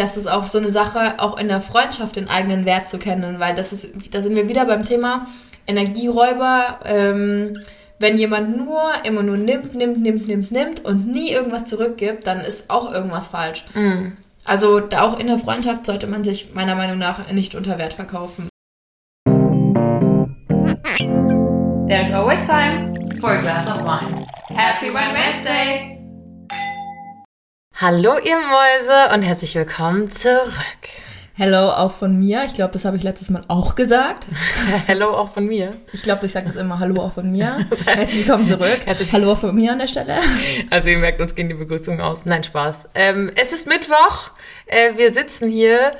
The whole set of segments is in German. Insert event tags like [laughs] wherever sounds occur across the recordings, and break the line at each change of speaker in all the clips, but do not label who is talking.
das ist auch so eine Sache, auch in der Freundschaft den eigenen Wert zu kennen, weil das ist, da sind wir wieder beim Thema Energieräuber. Ähm, wenn jemand nur immer nur nimmt, nimmt, nimmt, nimmt, nimmt und nie irgendwas zurückgibt, dann ist auch irgendwas falsch.
Mhm.
Also da auch in der Freundschaft sollte man sich meiner Meinung nach nicht unter Wert verkaufen.
There's always time for a glass of wine. Happy Wine Wednesday!
Hallo ihr Mäuse und herzlich willkommen zurück.
Hello auch von mir. Ich glaube, das habe ich letztes Mal auch gesagt. [laughs]
Hallo auch von mir.
Ich glaube, ich sage das immer Hallo auch von mir. [laughs] Herzlich willkommen zurück.
Herzlich-
Hallo auch von mir an der Stelle.
Also ihr merkt, uns gehen die Begrüßungen aus. Nein, Spaß. Ähm, es ist Mittwoch. Äh, wir sitzen hier.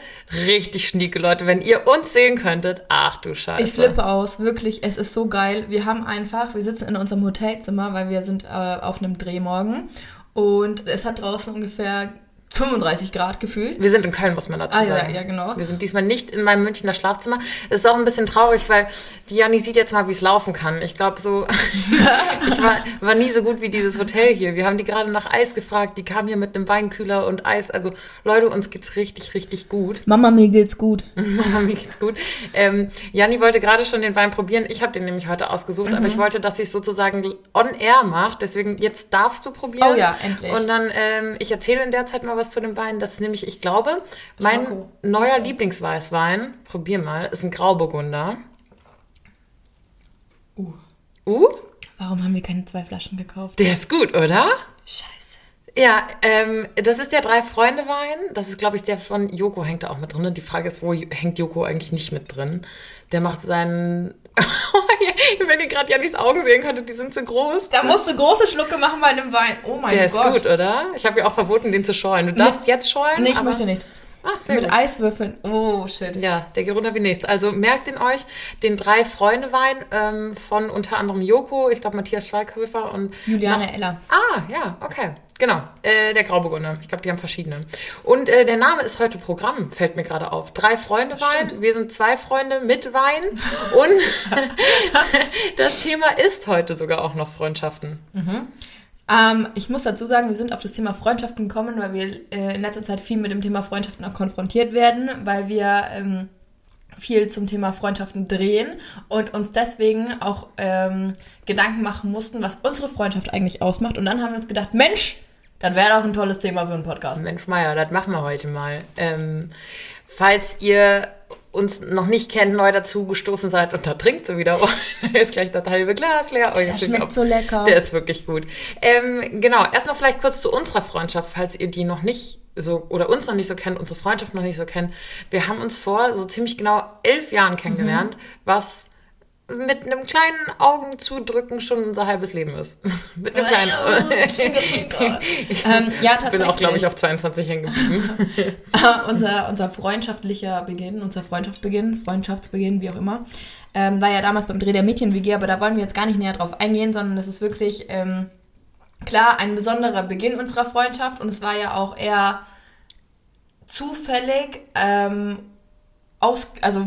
Richtig schnieke, Leute. Wenn ihr uns sehen könntet. Ach du Scheiße.
Ich flippe aus, wirklich. Es ist so geil. Wir haben einfach, wir sitzen in unserem Hotelzimmer, weil wir sind äh, auf einem Dreh morgen. Und es hat draußen ungefähr 35 Grad gefühlt.
Wir sind in Köln, muss man dazu
Ah, ja,
sagen.
ja, genau.
Wir sind diesmal nicht in meinem Münchner Schlafzimmer. Es ist auch ein bisschen traurig, weil die Janni sieht jetzt mal, wie es laufen kann. Ich glaube so, [laughs] ich war, war nie so gut wie dieses Hotel hier. Wir haben die gerade nach Eis gefragt. Die kam hier mit einem Weinkühler und Eis. Also Leute, uns geht's richtig, richtig gut.
Mama, mir geht's gut. [laughs]
Mama, mir geht's gut. Ähm, Janni wollte gerade schon den Wein probieren. Ich habe den nämlich heute ausgesucht,
Mhm.
aber ich wollte, dass sie es sozusagen on air macht. Deswegen, jetzt darfst du probieren.
Oh ja, endlich.
Und dann, ähm, ich erzähle in der Zeit mal was zu dem Wein. Das ist nämlich, ich glaube, mein
Schmacko.
neuer Lieblingsweißwein, probier mal, ist ein Grauburgunder.
Uh.
Uh,
Warum haben wir keine zwei Flaschen gekauft?
der ist gut, oder?
Scheiße.
Ja, ähm, das ist der Drei-Freunde-Wein. Das ist, glaube ich, der von Joko hängt da auch mit drin. Und die Frage ist, wo hängt Joko eigentlich nicht mit drin? Der macht seinen... [laughs] [laughs] Wenn ihr gerade Jannis Augen sehen könntet, die sind so groß.
Da musst du große Schlucke machen bei einem Wein. Oh mein
Der ist
Gott.
gut, oder? Ich habe ja auch verboten, den zu scheuen. Du darfst jetzt scheuen.
Nee, ich möchte nicht.
Ah, sehr
Mit
gut.
Eiswürfeln. Oh, shit.
Ja, der geht runter wie nichts. Also merkt ihn euch, den Drei-Freunde-Wein ähm, von unter anderem Joko, ich glaube Matthias Schweighöfer und
Juliane
noch-
Eller.
Ah, ja, okay. Genau, äh, der Grauburgunder. Ich glaube, die haben verschiedene. Und äh, der Name ist heute Programm, fällt mir gerade auf. Drei Freunde Wein.
Stimmt.
Wir sind zwei Freunde mit Wein. Und [laughs] [laughs] das Thema ist heute sogar auch noch Freundschaften.
Ähm, ich muss dazu sagen, wir sind auf das Thema Freundschaften gekommen, weil wir äh, in letzter Zeit viel mit dem Thema Freundschaften auch konfrontiert werden, weil wir ähm, viel zum Thema Freundschaften drehen und uns deswegen auch ähm, Gedanken machen mussten, was unsere Freundschaft eigentlich ausmacht. Und dann haben wir uns gedacht, Mensch, das wäre doch ein tolles Thema für einen Podcast.
Mensch Meier, das machen wir heute mal. Ähm, falls ihr uns noch nicht kennt, neu dazu gestoßen seid und da trinkt sie wieder, [laughs] oh, da ist gleich das halbe Glas leer. Oh,
Der schmeckt
auch-
so lecker.
Der ist wirklich gut. Ähm, genau, erstmal vielleicht kurz zu unserer Freundschaft, falls ihr die noch nicht so oder uns noch nicht so kennt, unsere Freundschaft noch nicht so kennt. Wir haben uns vor so ziemlich genau elf Jahren kennengelernt, was mit einem kleinen Augenzudrücken schon unser halbes Leben ist. [laughs] mit einem kleinen. [laughs]
ähm, ja,
Ich
tatsächlich.
bin auch, glaube ich, auf 22 hängen geblieben. [laughs]
unser, unser freundschaftlicher Beginn, unser Freundschaftsbeginn, Freundschaftsbeginn, wie auch immer, ähm, war ja damals beim Dreh der Mädchen-WG, aber da wollen wir jetzt gar nicht näher drauf eingehen, sondern es ist wirklich, ähm, klar, ein besonderer Beginn unserer Freundschaft und es war ja auch eher zufällig, ähm, aus, also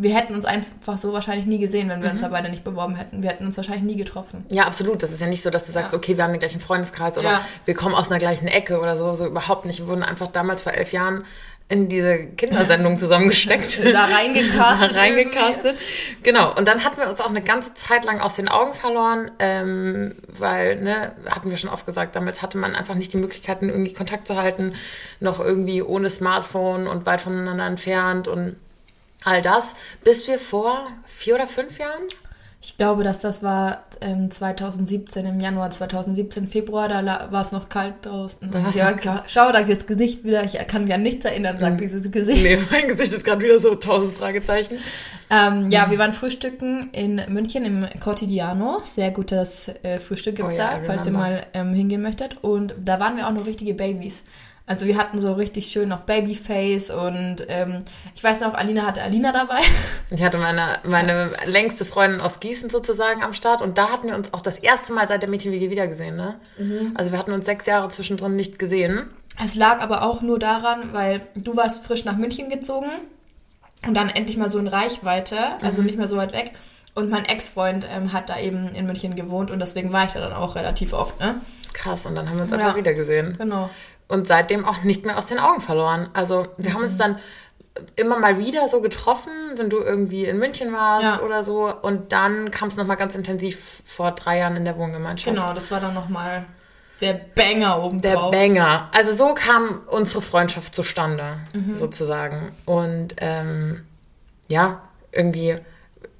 wir hätten uns einfach so wahrscheinlich nie gesehen, wenn wir uns da beide nicht beworben hätten. Wir hätten uns wahrscheinlich nie getroffen.
Ja, absolut. Das ist ja nicht so, dass du sagst,
Ja.
okay, wir haben den gleichen Freundeskreis oder
Ja.
wir kommen aus einer gleichen Ecke oder so. So überhaupt nicht. Wir wurden einfach damals vor elf Jahren in diese Kindersendung [laughs] zusammengesteckt.
Da reingecastet. [laughs]
Da reingecastet. Genau. Und dann hatten wir uns auch eine ganze Zeit lang aus den Augen verloren, ähm, weil, ne, hatten wir schon oft gesagt, damals hatte man einfach nicht die Möglichkeiten, irgendwie Kontakt zu halten, noch irgendwie ohne Smartphone und weit voneinander entfernt und all das, bis wir vor vier oder fünf Jahren
Ich glaube, dass das war ähm, 2017, im Januar 2017, Februar, da war es noch kalt draußen.
Da
ja,
Mhm.
klar. Schau da das Gesicht wieder, ich kann mich an nichts erinnern, sagt dieses Gesicht.
Nee, mein Gesicht ist gerade wieder so tausend Fragezeichen.
Ähm, ja, wir waren frühstücken in München im Cortidiano. Sehr gutes äh, Frühstück gibt's
Oh ja,
da, falls ihr mal ähm, hingehen möchtet. Und da waren wir auch noch richtige Babys. Also wir hatten so richtig schön noch Babyface und ähm, ich weiß noch, Alina hatte Alina dabei. [laughs]
Ich hatte meine, meine längste Freundin aus Gießen sozusagen am Start und da hatten wir uns auch das erste Mal seit der Mädchen-WG wiedergesehen, ne? Also wir hatten uns sechs Jahre zwischendrin nicht gesehen.
Es lag aber auch nur daran, weil du warst frisch nach München gezogen und dann endlich mal so in Reichweite, also nicht mehr so weit weg. Und mein Ex-Freund ähm, hat da eben in München gewohnt und deswegen war ich da dann auch relativ oft, ne?
Krass, und dann haben wir uns
Ja.
einfach wiedergesehen.
Genau.
Und seitdem auch nicht mehr aus den Augen verloren. Also wir haben uns dann immer mal wieder so getroffen, wenn du irgendwie in München warst
Ja.
oder so. Und dann kam es nochmal ganz intensiv vor drei Jahren in der Wohngemeinschaft.
Genau, das war dann nochmal der Banger oben
Der. Banger. Also so kam unsere Freundschaft zustande,
Mhm.
sozusagen. Und ähm, ja, irgendwie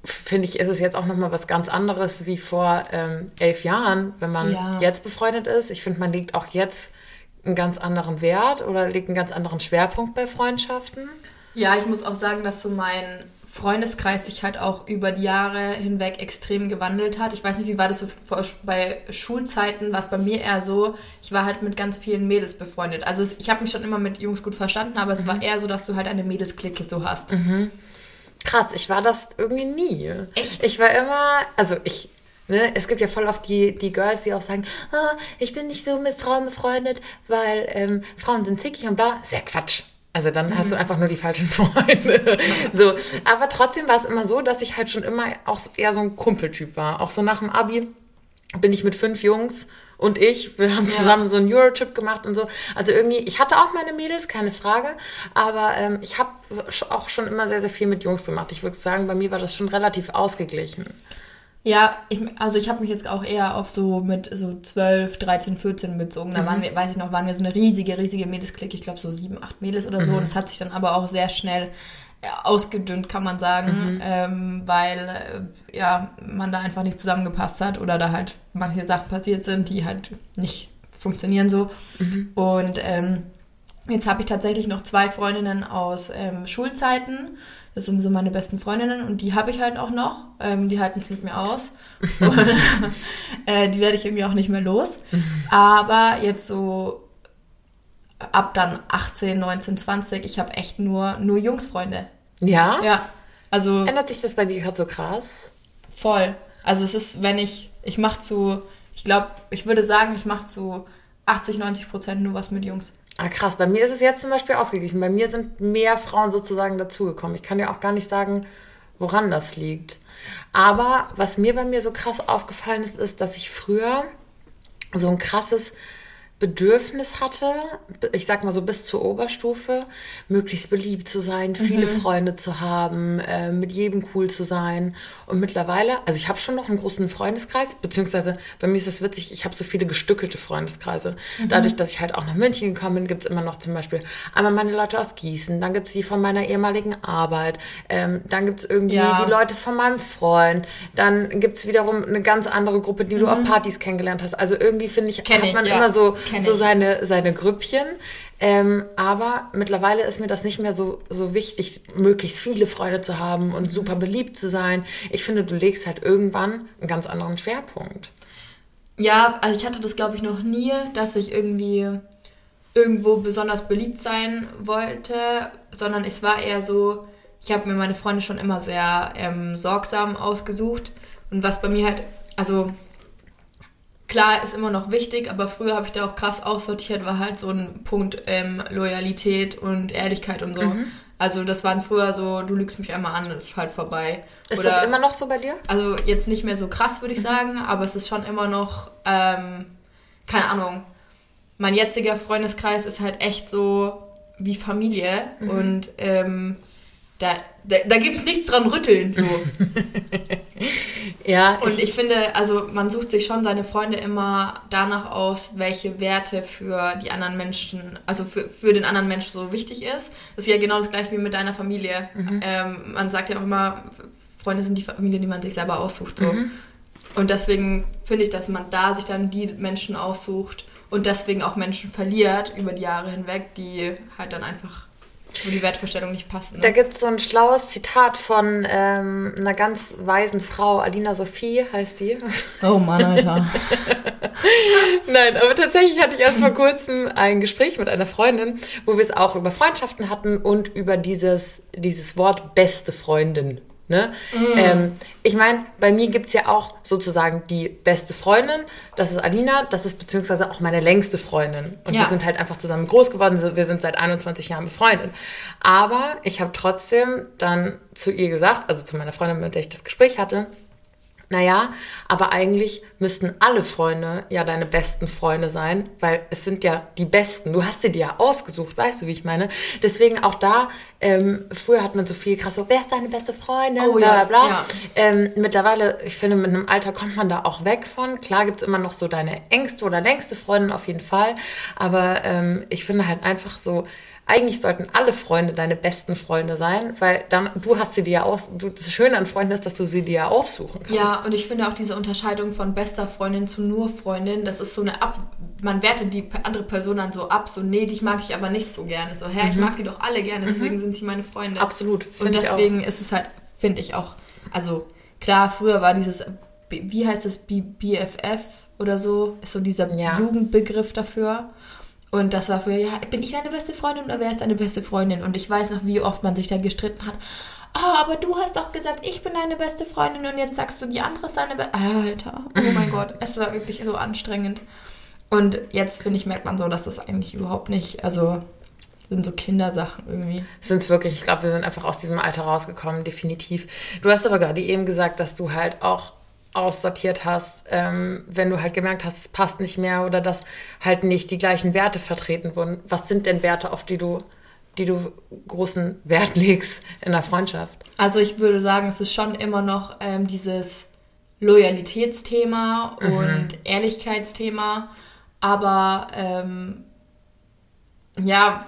finde ich, ist es jetzt auch nochmal was ganz anderes wie vor ähm, elf Jahren, wenn man
Ja.
jetzt befreundet ist. Ich finde, man legt auch jetzt einen ganz anderen Wert oder legt einen ganz anderen Schwerpunkt bei Freundschaften.
Ja, ich muss auch sagen, dass so mein Freundeskreis sich halt auch über die Jahre hinweg extrem gewandelt hat. Ich weiß nicht, wie war das so bei Schulzeiten, war es bei mir eher so, ich war halt mit ganz vielen Mädels befreundet. Also es, ich habe mich schon immer mit Jungs gut verstanden, aber es war eher so, dass du halt eine Mädelsklicke so hast.
Krass, ich war das irgendwie nie.
Echt?
Ich war immer, also ich, ne, es gibt ja voll oft die, die Girls, die auch sagen, ah, ich bin nicht so mit Frauen befreundet, weil ähm, Frauen sind zickig und bla. Sehr Quatsch. Also dann hast du einfach nur die falschen [laughs] Freunde. so, aber trotzdem war es immer so, dass ich halt schon immer auch eher so ein Kumpeltyp war. Auch so nach dem Abi bin ich mit fünf Jungs und ich, wir haben zusammen so einen Eurotrip gemacht und so. Also irgendwie, ich hatte auch meine Mädels, keine Frage, aber ähm, ich habe auch schon immer sehr, sehr viel mit Jungs gemacht. Ich würde sagen, bei mir war das schon relativ ausgeglichen.
Ja, ich, also ich habe mich jetzt auch eher auf so mit so 12, 13, 14 bezogen. Da waren wir, weiß ich noch, waren wir so eine riesige, riesige Mädelsklicke. Ich glaube so sieben, acht Mädels oder so. Und das hat sich dann aber auch sehr schnell ausgedünnt, kann man sagen, ähm, weil äh, ja, man da einfach nicht zusammengepasst hat oder da halt manche Sachen passiert sind, die halt nicht funktionieren so. Und ähm, Jetzt habe ich tatsächlich noch zwei Freundinnen aus ähm, Schulzeiten. Das sind so meine besten Freundinnen und die habe ich halt auch noch. Ähm, die halten es mit mir aus. [laughs] und, äh, die werde ich irgendwie auch nicht mehr los. Aber jetzt so ab dann 18, 19, 20, ich habe echt nur, nur Jungsfreunde.
Ja?
Ja, also
Ändert sich das bei dir gerade so krass?
voll. Also es ist, wenn ich, ich mache zu, ich glaube, ich würde sagen, ich mache zu 80, 90 Prozent nur was mit Jungs.
Ah, krass. Bei mir ist es jetzt zum Beispiel ausgeglichen. Bei mir sind mehr Frauen sozusagen dazugekommen. Ich kann dir auch gar nicht sagen, woran das liegt. Aber was mir bei mir so krass aufgefallen ist, ist, dass ich früher so ein krasses Bedürfnis hatte, ich sag mal so bis zur Oberstufe, möglichst beliebt zu sein, viele Freunde zu haben, äh, mit jedem cool zu sein. Und mittlerweile, also ich habe schon noch einen großen Freundeskreis, beziehungsweise bei mir ist das witzig, ich habe so viele gestückelte Freundeskreise. Dadurch, dass ich halt auch nach München gekommen bin, gibt es immer noch zum Beispiel einmal meine Leute aus Gießen, dann gibt es die von meiner ehemaligen Arbeit, ähm, dann gibt es irgendwie
Ja.
die Leute von meinem Freund, dann gibt es wiederum eine ganz andere Gruppe, die du auf Partys kennengelernt hast. Also irgendwie finde ich,
Kenn
hat
ich,
man
ja.
immer so, so seine, seine Grüppchen. Ähm, aber mittlerweile ist mir das nicht mehr so, so wichtig, möglichst viele Freunde zu haben und super beliebt zu sein. Ich finde, du legst halt irgendwann einen ganz anderen Schwerpunkt.
Ja, also ich hatte das glaube ich noch nie, dass ich irgendwie irgendwo besonders beliebt sein wollte, sondern es war eher so, ich habe mir meine Freunde schon immer sehr ähm, sorgsam ausgesucht und was bei mir halt, also klar ist immer noch wichtig, aber früher habe ich da auch krass aussortiert, war halt so ein Punkt ähm, Loyalität und Ehrlichkeit und so. Also das waren früher so, du lügst mich einmal an, ist halt vorbei.
Ist
Oder-
das immer noch so bei dir?
also jetzt nicht mehr so krass, würde ich sagen, aber es ist schon immer noch, ähm, keine Ahnung. Mein jetziger Freundeskreis ist halt echt so wie Familie und ähm, da, da, da gibt es nichts dran rütteln. So. [laughs]
Ja,
Und ich finde, also man sucht sich schon seine Freunde immer danach aus, welche Werte für die anderen Menschen, also für, für den anderen Menschen so wichtig ist. Das ist ja genau das gleiche wie mit deiner Familie. Ähm, man sagt ja auch immer, Freunde sind die Familie, die man sich selber aussucht. So. Und deswegen finde ich, dass man da sich dann die Menschen aussucht und deswegen auch Menschen verliert über die Jahre hinweg, die halt dann einfach, wo die Wertvorstellung nicht passen. Ne?
Da gibt es so ein schlaues Zitat von ähm, einer ganz weisen Frau, Alina Sophie heißt die.
oh Mann, Alter. [laughs]
Nein, aber tatsächlich hatte ich erst vor kurzem ein Gespräch mit einer Freundin, wo wir es auch über Freundschaften hatten und über dieses, dieses Wort beste Freundin. Ne? Ähm, ich meine, bei mir gibt es ja auch sozusagen die beste Freundin, das ist Alina, das ist beziehungsweise auch meine längste Freundin. Und
Ja.
wir sind halt einfach zusammen groß geworden, wir sind seit 21 Jahren befreundet. Aber ich habe trotzdem dann zu ihr gesagt, also zu meiner Freundin, mit der ich das Gespräch hatte, naja, aber eigentlich müssten alle Freunde ja deine besten Freunde sein, weil es sind ja die besten. Du hast sie dir ja ausgesucht, weißt du, wie ich meine? Deswegen auch da, ähm, früher hat man so viel krass so, wer ist deine beste Freundin?
Oh,
bla, bla, bla.
ja.
Ähm, mittlerweile, ich finde, mit einem Alter kommt man da auch weg von. Klar gibt es immer noch so deine engste oder längste Freundin auf jeden Fall. Aber ähm, ich finde halt einfach so, eigentlich sollten alle Freunde deine besten Freunde sein, weil dann, du hast sie dir ja aus. Du, das Schöne an Freunden ist, dass du sie dir ja aussuchen kannst.
Ja, und ich finde auch diese Unterscheidung von bester Freundin zu nur Freundin, das ist so eine Ab. Man wertet die andere Person dann so ab, so, nee, dich mag ich aber nicht so gerne. So, hä, ich mag die doch alle gerne, deswegen sind sie meine Freunde.
Mhm. Absolut,
Und deswegen ist es halt, finde ich auch, also klar, früher war dieses, wie heißt das, B BFF oder so, ist so dieser
Ja.
Jugendbegriff dafür. Und das war früher, ja, bin ich deine beste Freundin oder wer ist deine beste Freundin? Und ich weiß noch, wie oft man sich da gestritten hat. Ah, aber du hast doch gesagt, ich bin deine beste Freundin und jetzt sagst du, die andere ist deine beste. Alter, oh mein [laughs] Gott, es war wirklich so anstrengend. Und jetzt, finde ich, merkt man so, dass das eigentlich überhaupt nicht, also sind so Kindersachen irgendwie.
sind es wirklich. Ich glaube, wir sind einfach aus diesem Alter rausgekommen, definitiv. Du hast aber gerade eben gesagt, dass du halt auch aussortiert hast, ähm, wenn du halt gemerkt hast, es passt nicht mehr oder dass halt nicht die gleichen Werte vertreten wurden. Was sind denn Werte, auf die du, die du großen Wert legst in der Freundschaft?
Also ich würde sagen, es ist schon immer noch ähm, dieses Loyalitätsthema und Ehrlichkeitsthema, aber ähm, ja,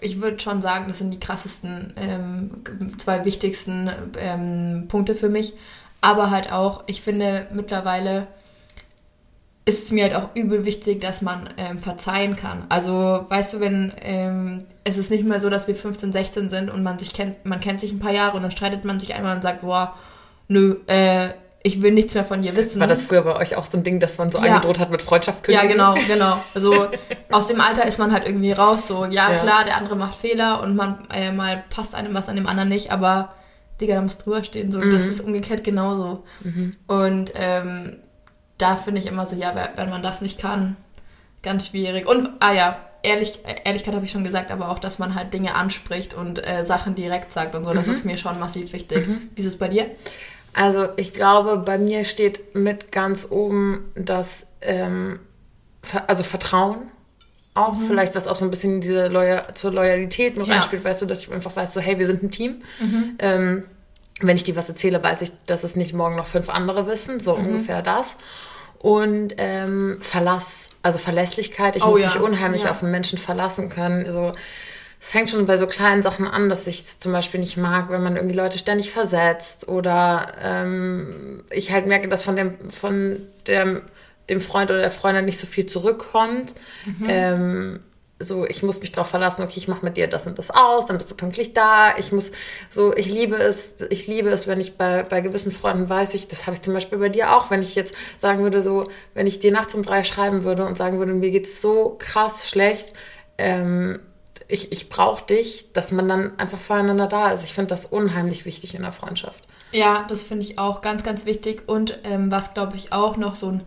ich würde schon sagen, das sind die krassesten ähm, zwei wichtigsten ähm, Punkte für mich. Aber halt auch, ich finde mittlerweile ist es mir halt auch übel wichtig, dass man ähm, verzeihen kann. Also, weißt du, wenn ähm, es ist nicht mehr so, dass wir 15, 16 sind und man sich kennt, man kennt sich ein paar Jahre und dann streitet man sich einmal und sagt, boah, nö, äh, ich will nichts mehr von dir wissen.
War das früher bei euch auch so ein Ding, dass man so
Ja.
angedroht hat mit Freundschaft
Ja,
kündigen?
genau, genau. Also aus dem Alter ist man halt irgendwie raus. So, ja,
Ja.
klar, der andere macht Fehler und man äh, mal passt einem was an dem anderen nicht, aber Digga, da muss drüber stehen. So, das ist umgekehrt genauso. Und ähm, da finde ich immer so, ja, wenn man das nicht kann, ganz schwierig. Und, ah ja, Ehrlich, Ehrlichkeit habe ich schon gesagt, aber auch, dass man halt Dinge anspricht und äh, Sachen direkt sagt und so, das ist mir schon massiv wichtig. Wie ist es bei dir?
Also ich glaube, bei mir steht mit ganz oben das, ähm, also Vertrauen. Auch vielleicht, was auch so ein bisschen diese Loyal zur Loyalität mit
Ja.
reinspielt, weißt du, dass ich einfach weiß, so hey, wir sind ein Team. Ähm, wenn ich dir was erzähle, weiß ich, dass es nicht morgen noch fünf andere wissen, so ungefähr das. Und ähm, Verlass, also Verlässlichkeit. Ich
Oh
muss
ja,
mich unheimlich
ja.
auf einen Menschen verlassen können. So fängt schon bei so kleinen Sachen an, dass ich es zum Beispiel nicht mag, wenn man irgendwie Leute ständig versetzt oder ähm, ich halt merke, dass von dem, von dem, dem Freund oder der Freundin nicht so viel zurückkommt. Ähm, so, ich muss mich darauf verlassen, okay, ich mache mit dir das und das aus, dann bist du pünktlich da. Ich muss, so, ich liebe es, ich liebe es, wenn ich bei, bei gewissen Freunden weiß ich, das habe ich zum Beispiel bei dir auch, wenn ich jetzt sagen würde, so, wenn ich dir nachts um drei schreiben würde und sagen würde, mir geht's so krass schlecht, ähm, ich, ich brauche dich, dass man dann einfach füreinander da ist. Ich finde das unheimlich wichtig in der Freundschaft.
Ja, das finde ich auch ganz, ganz wichtig. Und ähm, was, glaube ich, auch noch so ein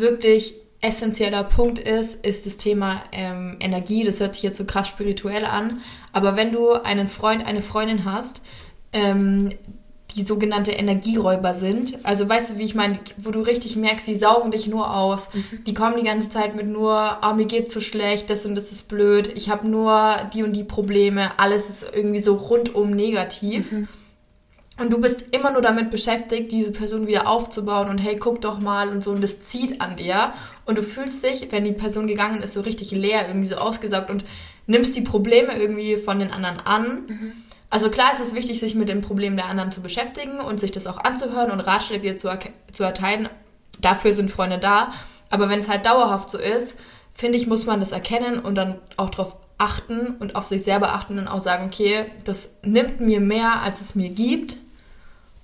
wirklich essentieller Punkt ist, ist das Thema ähm, Energie. Das hört sich jetzt so krass spirituell an. Aber wenn du einen Freund, eine Freundin hast, ähm, die sogenannte Energieräuber sind. Also weißt du, wie ich meine, wo du richtig merkst, die saugen dich nur aus. Die kommen die ganze Zeit mit nur, ah, mir geht's so schlecht, das und das ist blöd, ich habe nur die und die Probleme, alles ist irgendwie so rundum negativ. Und du bist immer nur damit beschäftigt, diese Person wieder aufzubauen und hey, guck doch mal und so. Und das zieht an dir. Und du fühlst dich, wenn die Person gegangen ist, so richtig leer, irgendwie so ausgesaugt und nimmst die Probleme irgendwie von den anderen an. Also klar ist es wichtig, sich mit den Problemen der anderen zu beschäftigen und sich das auch anzuhören und Ratschläge zu, zu erteilen. Dafür sind Freunde da. Aber wenn es halt dauerhaft so ist, finde ich, muss man das erkennen und dann auch darauf achten und auf sich selber achten und auch sagen, okay, das nimmt mir mehr, als es mir gibt.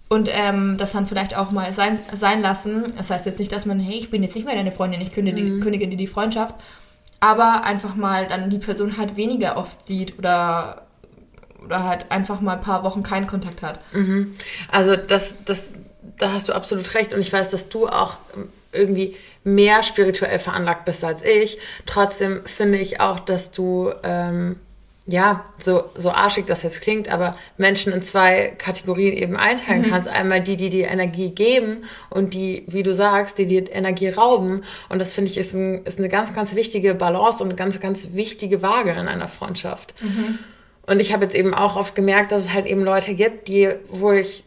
Und ähm, das dann vielleicht auch mal sein, sein lassen. Das heißt jetzt nicht, dass man, hey, ich bin jetzt nicht mehr deine Freundin, ich kündige, die, kündige dir die Freundschaft. Aber einfach mal dann die Person halt weniger oft sieht oder, oder halt einfach mal ein paar Wochen keinen Kontakt hat.
Also das, das, da hast du absolut recht. Und ich weiß, dass du auch irgendwie mehr spirituell veranlagt bist als ich. Trotzdem finde ich auch, dass du ähm, ja, so, so arschig das jetzt klingt, aber Menschen in zwei Kategorien eben einteilen
Mhm.
kannst. Einmal die, die dir Energie geben und die, wie du sagst, die dir Energie rauben. Und das finde ich ist, ein, ist eine ganz, ganz wichtige Balance und eine ganz, ganz wichtige Waage in einer Freundschaft.
Mhm.
Und ich habe jetzt eben auch oft gemerkt, dass es halt eben Leute gibt, die, wo ich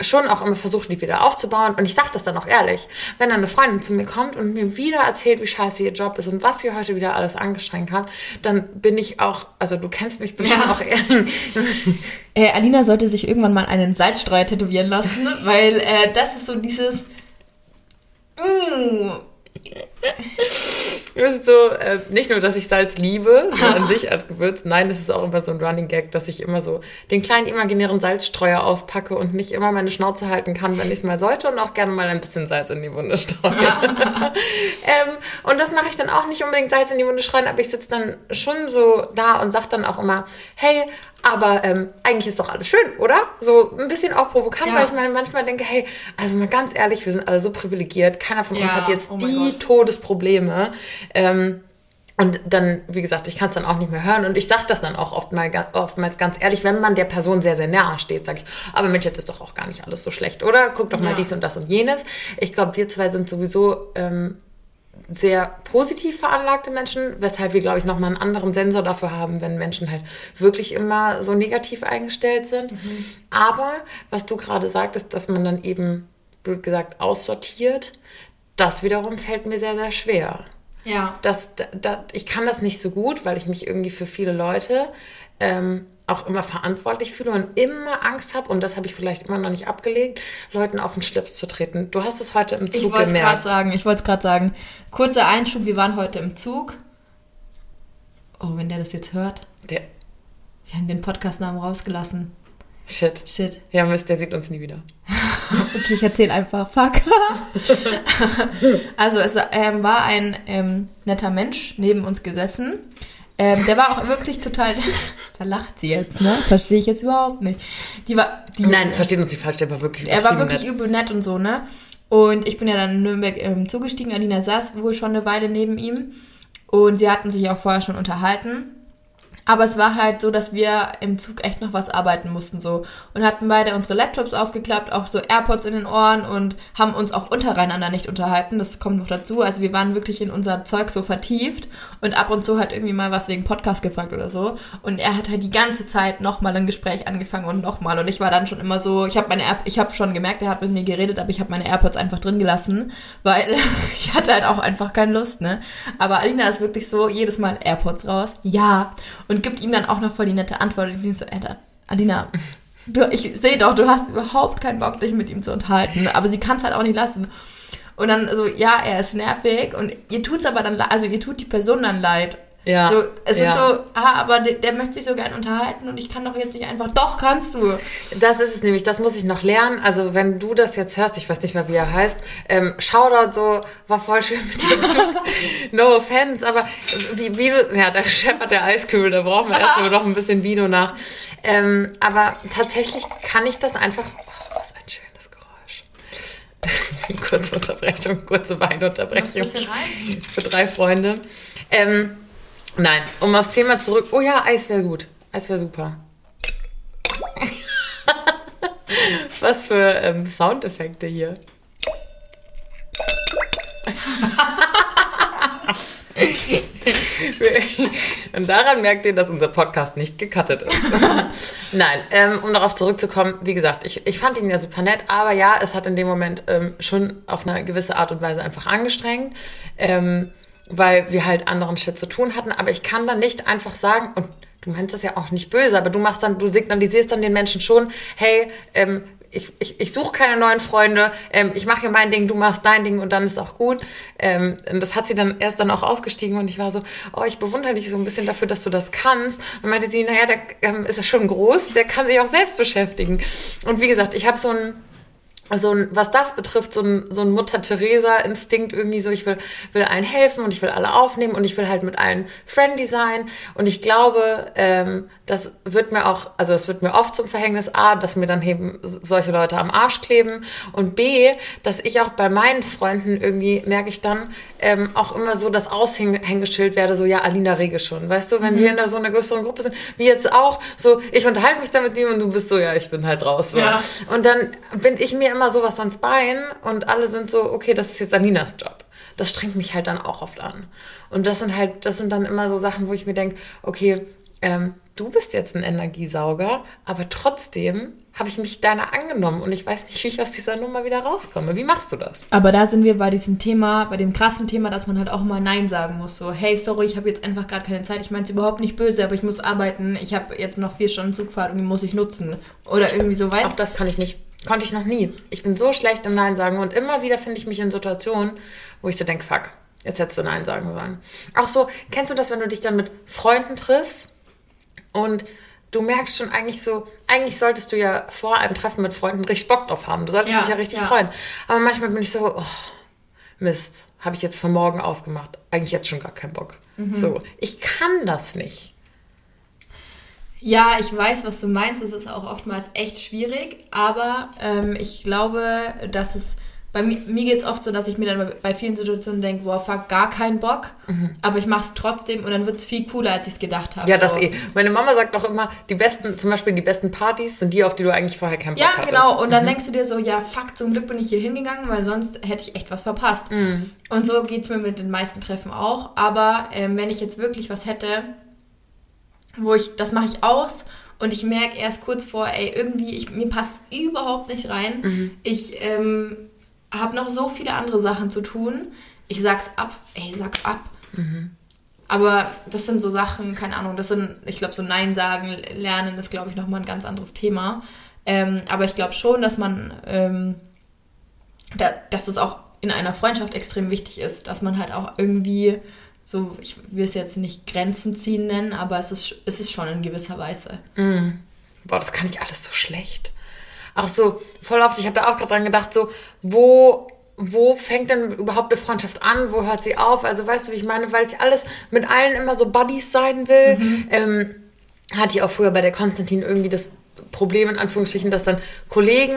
schon auch immer versuche, die wieder aufzubauen. Und ich sage das dann auch ehrlich. Wenn dann eine Freundin zu mir kommt und mir wieder erzählt, wie scheiße ihr Job ist und was sie heute wieder alles angestrengt hat, dann bin ich auch, also du kennst mich, bin
Ja.
schon auch ehrlich. [laughs]
Äh, Alina sollte sich irgendwann mal einen Salzstreuer tätowieren lassen, weil äh, das ist so dieses. Mm,
Es ist so, äh, nicht nur, dass ich Salz liebe, so an [laughs] sich als Gewürz, nein, das ist auch immer so ein Running Gag, dass ich immer so den kleinen imaginären Salzstreuer auspacke und nicht immer meine Schnauze halten kann, wenn ich es mal sollte und auch gerne mal ein bisschen Salz in die Wunde streue. [laughs] ähm, und das mache ich dann auch nicht unbedingt Salz in die Wunde streuen, aber ich sitze dann schon so da und sage dann auch immer, hey, aber ähm, eigentlich ist doch alles schön, oder? So ein bisschen auch provokant,
Ja.
weil ich mal manchmal denke, hey, also mal ganz ehrlich, wir sind alle so privilegiert, keiner von uns
Ja,
hat jetzt
oh
die
Gott.
Todesprobleme. Ähm, und dann, wie gesagt, ich kann es dann auch nicht mehr hören. Und ich sage das dann auch oft mal, ga- oftmals ganz ehrlich, wenn man der Person sehr, sehr nahe steht, sage ich, aber Mensch, das ist doch auch gar nicht alles so schlecht, oder? Guck doch mal
Ja.
dies und das und jenes. Ich glaube, wir zwei sind sowieso ähm, sehr positiv veranlagte Menschen, weshalb wir, glaube ich, nochmal einen anderen Sensor dafür haben, wenn Menschen halt wirklich immer so negativ eingestellt sind. Aber was du gerade sagtest, dass man dann eben, blöd gesagt, aussortiert, das wiederum fällt mir sehr, sehr schwer
ja.
das, da, da, ich kann das nicht so gut, weil ich mich irgendwie für viele Leute ähm, auch immer verantwortlich fühle und immer Angst habe, und das habe ich vielleicht immer noch nicht abgelegt, Leuten auf den Schlips zu treten. Du hast es heute im
Ich
Zug
wollte es gerade
gemerkt.
sagen, ich wollte es gerade sagen. Kurzer Einschub, wir waren heute im Zug. Oh, wenn der das jetzt hört.
Der,
Wir haben den Podcastnamen rausgelassen.
Shit.
Shit.
Ja, Mist, der sieht uns nie wieder. [laughs]
Okay, ich erzähle einfach. Fuck. [laughs] also es ähm, war ein ähm, netter Mensch neben uns gesessen. Ähm, der war auch wirklich total. [laughs] da lacht sie jetzt, ne? Verstehe ich jetzt überhaupt nicht. Die war. Die,
Nein, versteht uns nicht falsch, der war wirklich
er war wirklich
nett.
übel nett und so, ne? Und ich bin ja dann in Nürnberg ähm, zugestiegen. Alina saß wohl schon eine Weile neben ihm. Und sie hatten sich auch vorher schon unterhalten. Aber es war halt so, dass wir im Zug echt noch was arbeiten mussten so und hatten beide unsere Laptops aufgeklappt, auch so AirPods in den Ohren und haben uns auch untereinander nicht unterhalten. Das kommt noch dazu. Also wir waren wirklich in unser Zeug so vertieft und ab und zu hat irgendwie mal was wegen Podcast gefragt oder so. Und er hat halt die ganze Zeit nochmal ein Gespräch angefangen und nochmal. Und ich war dann schon immer so, ich habe meine Air ich habe schon gemerkt, er hat mit mir geredet, aber ich habe meine AirPods einfach drin gelassen, weil [laughs] ich hatte halt auch einfach keine Lust, ne? Aber Alina ist wirklich so, jedes Mal AirPods raus, ja. Und gibt ihm dann auch noch voll die nette Antwort. Und sie so, Alter, Alina, du, ich sehe doch, du hast überhaupt keinen Bock, dich mit ihm zu unterhalten. [laughs] Aber sie kann es halt auch nicht lassen. Und dann so, ja, er ist nervig und ihr tut's aber dann, also ihr tut die Person dann leid.
Ja,
So, es
ja.
ist so, ah, aber der, der möchte sich so gern unterhalten und ich kann doch jetzt nicht einfach, doch kannst du.
Das ist es nämlich, das muss ich noch lernen. Also wenn du das jetzt hörst, ich weiß nicht mehr, wie er heißt, ähm, Shoutout so, war voll schön mit dir zu. [laughs] [laughs] no offense, aber wie, wie du, ja, der Chef hat der Eiskübel, da brauchen wir erstmal [laughs] noch ein bisschen Vino nach. Ähm, aber tatsächlich kann ich das einfach, oh, was ein schönes Geräusch. kurze Unterbrechung, kurze Weinunterbrechung
rein.
für drei Freunde. Ähm, nein, um aufs Thema zurück. Oh ja, Eis wäre gut. Eis wäre super. [laughs] Was für ähm, Soundeffekte hier. [laughs] Und daran merkt ihr, dass unser Podcast nicht gecuttet ist. [laughs] Nein, ähm, um darauf zurückzukommen, wie gesagt, ich, ich fand ihn ja super nett, aber ja, es hat in dem Moment ähm, schon auf eine gewisse Art und Weise einfach angestrengt, ähm, weil wir halt anderen Shit zu tun hatten. Aber ich kann dann nicht einfach sagen, und du meinst das ja auch nicht böse, aber du machst dann, du signalisierst dann den Menschen schon, hey, ähm, ich, ich, ich suche keine neuen Freunde, ähm, ich mache hier mein Ding, du machst dein Ding und dann ist auch gut. Ähm, und das hat sie dann erst dann auch ausgestiegen und ich war so, oh, ich bewundere dich so ein bisschen dafür, dass du das kannst. Und meinte sie, naja, der ähm, ist ja schon groß, der kann sich auch selbst beschäftigen. Und wie gesagt, ich habe so ein so ein, was das betrifft, so ein, so ein Mutter-Theresa-Instinkt irgendwie so, ich will, will allen helfen und ich will alle aufnehmen und ich will halt mit allen friendly sein. Und ich glaube, ähm, das wird mir auch, also es wird mir oft zum Verhängnis A, dass mir dann eben solche Leute am Arsch kleben und B, dass ich auch bei meinen Freunden irgendwie merke ich dann, ähm, auch immer so das Aushängeschild werde, so ja, Alina rege schon. Weißt du, wenn
Mhm.
wir in der, so einer größeren Gruppe sind, wie jetzt auch, so ich unterhalte mich da mit dir und du bist so, ja, ich bin halt raus. So.
Ja.
Und dann bin ich mir immer sowas ans Bein und alle sind so, okay, das ist jetzt Alinas Job. Das strengt mich halt dann auch oft an. Und das sind halt, das sind dann immer so Sachen, wo ich mir denke, okay, ähm, du bist jetzt ein Energiesauger, aber trotzdem habe ich mich deiner angenommen und ich weiß nicht, wie ich aus dieser Nummer wieder rauskomme. Wie machst du das?
Aber da sind wir bei diesem Thema, bei dem krassen Thema, dass man halt auch mal Nein sagen muss. So, hey, sorry, ich habe jetzt einfach gerade keine Zeit. Ich meine es überhaupt nicht böse, aber ich muss arbeiten. Ich habe jetzt noch vier Stunden Zugfahrt und die muss ich nutzen. Oder irgendwie so,
Auch
weißt du?
das kann ich nicht. Konnte ich noch nie. Ich bin so schlecht im Nein sagen und immer wieder finde ich mich in Situationen, wo ich so denke, fuck, jetzt hättest du Nein sagen sollen. Auch so, kennst du das, wenn du dich dann mit Freunden triffst und du merkst schon eigentlich so, eigentlich solltest du ja vor einem Treffen mit Freunden richtig Bock drauf haben. Du solltest
Ja,
dich ja richtig
ja.
freuen. Aber manchmal bin ich so, oh, Mist, habe ich jetzt für morgen ausgemacht. Eigentlich jetzt schon gar keinen Bock.
Mhm.
So, ich kann das nicht.
Ja, ich weiß, was du meinst. Es ist auch oftmals echt schwierig, aber ähm, ich glaube, dass es bei mir, mir geht es oft so, dass ich mir dann bei, vielen Situationen denke, boah, fuck, gar keinen Bock, aber ich mache es trotzdem und dann wird es viel cooler, als ich es gedacht habe.
Ja,
so.
das eh. Meine Mama sagt auch immer, die besten, zum Beispiel die besten Partys sind die, auf die du eigentlich vorher keinen Bock
Ja,
hattest.
genau. Und dann denkst du dir so, ja, fuck, zum Glück bin ich hier hingegangen, weil sonst hätte ich echt was verpasst. Und so geht es mir mit den meisten Treffen auch. Aber ähm, wenn ich jetzt wirklich was hätte, wo ich, das mache ich aus und ich merke erst kurz vor, ey, irgendwie, ich, mir passt überhaupt nicht rein. Ich ähm, habe noch so viele andere Sachen zu tun. Ich sag's ab, ey, sag's ab. Aber das sind so Sachen, keine Ahnung, das sind, ich glaube, so Nein sagen, lernen ist, glaube ich, nochmal ein ganz anderes Thema. Ähm, aber ich glaube schon, dass man, ähm, da, dass es auch in einer Freundschaft extrem wichtig ist, dass man halt auch irgendwie so, ich will es jetzt nicht Grenzen ziehen nennen, aber es ist, es ist schon in gewisser Weise.
Boah, das kann ich alles so schlecht. Auch so, voll oft, ich habe da auch gerade dran gedacht, so, wo, wo fängt denn überhaupt eine Freundschaft an? Wo hört sie auf? Also, weißt du, wie ich meine? Weil ich alles mit allen immer so Buddies sein will. Ähm, hatte ich auch früher bei der Konstantin irgendwie das Problem, in Anführungsstrichen, dass dann Kollegen,